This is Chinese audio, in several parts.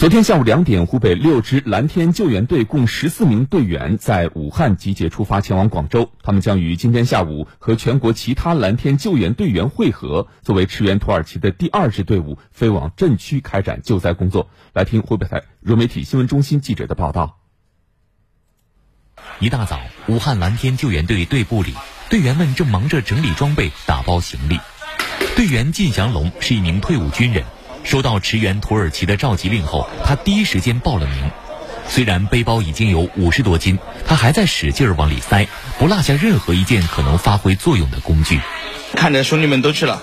昨天下午两点，湖北六支蓝天救援队共十四名队员在武汉集结出发，前往广州。他们将于今天下午和全国其他蓝天救援队员会合，作为驰援土耳其的第二支队伍，飞往震区开展救灾工作。来听湖北台融媒体新闻中心记者的报道。一大早，武汉蓝天救援队队部里，队员们正忙着整理装备、打包行李。队员靳祥龙是一名退伍军人。收到驰援土耳其的召集令后，他第一时间报了名。虽然背包已经有五十多斤，他还在使劲往里塞，不落下任何一件可能发挥作用的工具。看着兄弟们都去了，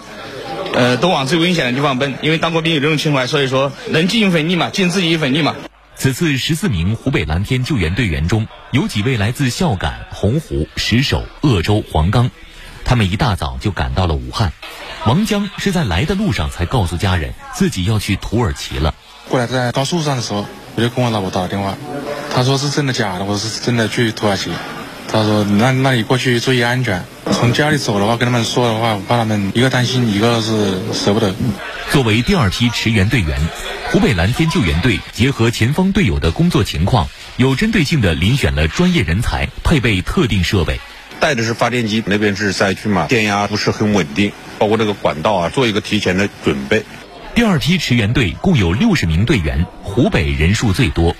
呃，都往最危险的地方奔，因为当过兵有这种情怀，所以说能尽一份力嘛，尽自己一份力嘛。此次十四名湖北蓝天救援队员中有几位来自孝感、洪湖、石首、鄂州、黄冈，他们一大早就赶到了武汉。王江是在来的路上才告诉家人自己要去土耳其了。过来在高速上的时候，我就跟我老婆打了电话，她说是真的假的，我是真的去土耳其。她说那那你过去注意安全，从家里走的话跟他们说的话，我怕他们一个担心，一个是舍不得。作为第二批驰援队员，湖北蓝天救援队结合前方队友的工作情况，有针对性的遴选了专业人才，配备特定设备。带的是发电机，那边是灾区嘛，电压不是很稳定，包括这个管道啊，做一个提前的准备。第二批驰援队共有六十名队员，湖北人数最多。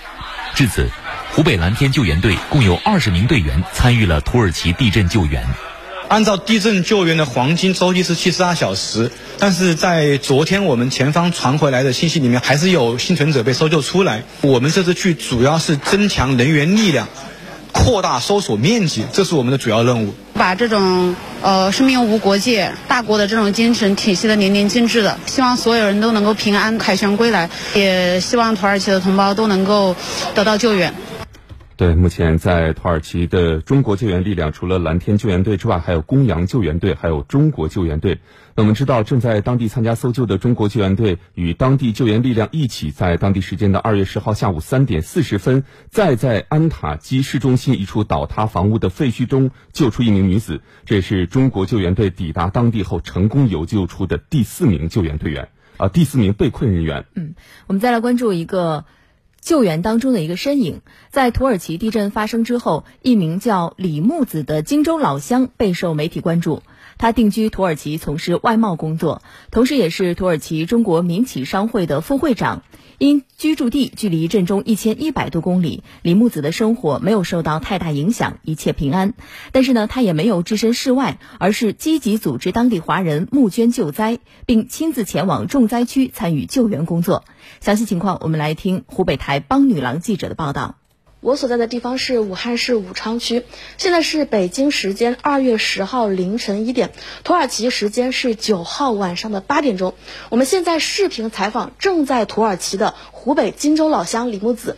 至此，湖北蓝天救援队共有二十名队员参与了土耳其地震救援。按照地震救援的黄金周期是七十二小时，但是在昨天我们前方传回来的信息里面，还是有幸存者被搜救出来。我们这次去主要是增强人员力量。扩大搜索面积，这是我们的主要任务。把这种呃生命无国界、大国的这种精神体系的淋漓尽致的，希望所有人都能够平安凯旋归来，也希望土耳其的同胞都能够得到救援。对，目前在土耳其的中国救援力量，除了蓝天救援队之外，还有公羊救援队，还有中国救援队。那我们知道，正在当地参加搜救的中国救援队与当地救援力量一起，在当地时间的二月十号下午三点四十分，再在安塔基市中心一处倒塌房屋的废墟中救出一名女子。这也是中国救援队抵达当地后成功有救出的第四名救援队员，啊，第四名被困人员。嗯，我们再来关注一个。救援当中的一个身影，在土耳其地震发生之后，一名叫李木子的荆州老乡备受媒体关注。他定居土耳其，从事外贸工作，同时也是土耳其中国民企商会的副会长。因居住地距离震中一千一百多公里，李木子的生活没有受到太大影响，一切平安。但是呢，他也没有置身事外，而是积极组织当地华人募捐救灾，并亲自前往重灾区参与救援工作。详细情况，我们来听湖北台帮女郎记者的报道。我所在的地方是武汉市武昌区，现在是北京时间二月十号凌晨一点，土耳其时间是九号晚上的八点钟。我们现在视频采访正在土耳其的湖北荆州老乡李木子。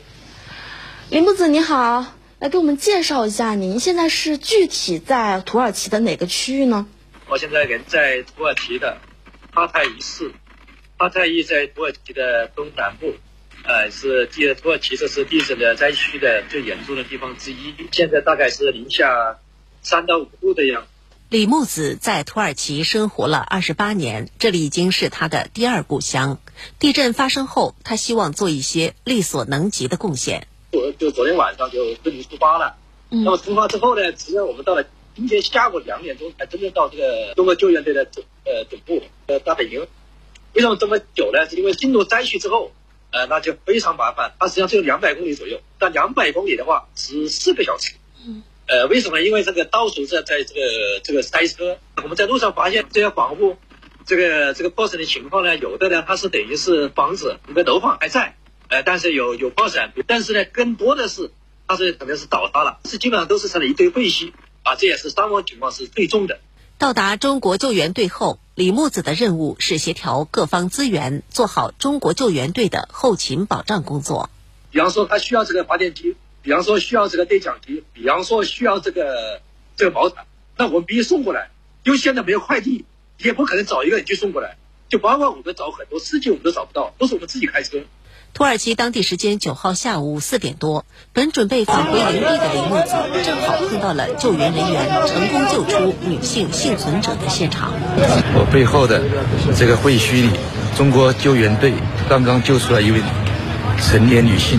李木子你好，来给我们介绍一下，您现在是具体在土耳其的哪个区域呢？我现在人在土耳其的哈泰伊市，哈泰伊在土耳其的东南部。呃，是地土耳其这是地震的灾区的最严重的地方之一。现在大概是零下三到五度的样子。李木子在土耳其生活了二十八年，这里已经是他的第二故乡。地震发生后，他希望做一些力所能及的贡献。我就昨天晚上就跟你出发了。嗯。那么出发之后呢，实际上我们到了今天下午两点钟才真正到这个中国救援队的总呃总部呃大本营。为什么这么久呢？是因为进入灾区之后。呃，那就非常麻烦。它实际上只有两百公里左右，但两百公里的话是四个小时。嗯。呃，为什么？因为这个到处在在这个这个塞车。我们在路上发现这些房屋，这个这个破损的情况呢，有的呢它是等于是房子，一个楼房还在，呃，但是有有破损。但是呢，更多的是它是可能是倒塌了，是基本上都是成了一堆废墟啊，这也是伤亡情况是最重的。到达中国救援队后，李木子的任务是协调各方资源，做好中国救援队的后勤保障工作。比方说，他需要这个发电机，比方说需要这个对讲机，比方说需要这个这个毛毯，那我们必须送过来。因为现在没有快递，也不可能找一个人去送过来。就包括我们找很多司机，我们都找不到，都是我们自己开车。土耳其当地时间九号下午四点多，本准备返回营地的李木子，正好碰到了救援人员成功救出女性幸存者的现场。我背后的这个废墟里，中国救援队刚刚救出来一位成年女性。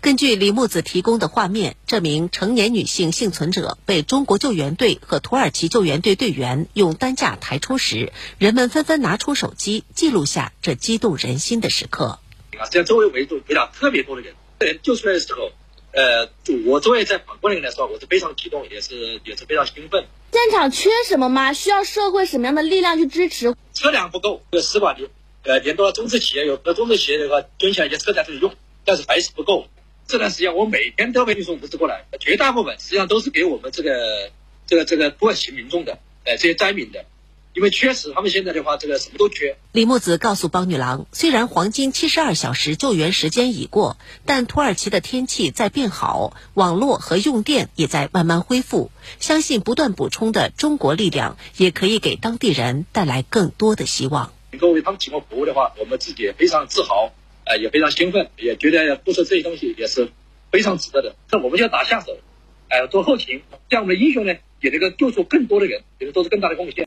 根据李木子提供的画面，这名成年女性幸存者被中国救援队和土耳其救援队队员用担架抬出时，人们纷纷拿出手机记录下这激动人心的时刻。啊，这周围围住围了特别多的人，人救出来的时候，呃，我作为在旁观的人来说，我是非常激动，也是也是非常兴奋。现场缺什么吗？需要社会什么样的力量去支持？车辆不够，这个使馆的呃联动了中资企业，有和中资企业的话捐下一些车在这里用，但是还是不够。这段时间我每天都会运送物资过来，绝大部分实际上都是给我们这个这个这个土耳其民众的，呃，这些灾民的，因为确实他们现在的话，这个什么都缺。李木子告诉帮女郎，虽然黄金七十二小时救援时间已过，但土耳其的天气在变好，网络和用电也在慢慢恢复，相信不断补充的中国力量也可以给当地人带来更多的希望。能够为他们提供服务的话，我们自己也非常自豪。呃，也非常兴奋，也觉得付出这些东西也是非常值得的。那我们就要打下手，哎，做后勤，这样我们的英雄呢，也能够救出更多的人，也能做出更大的贡献。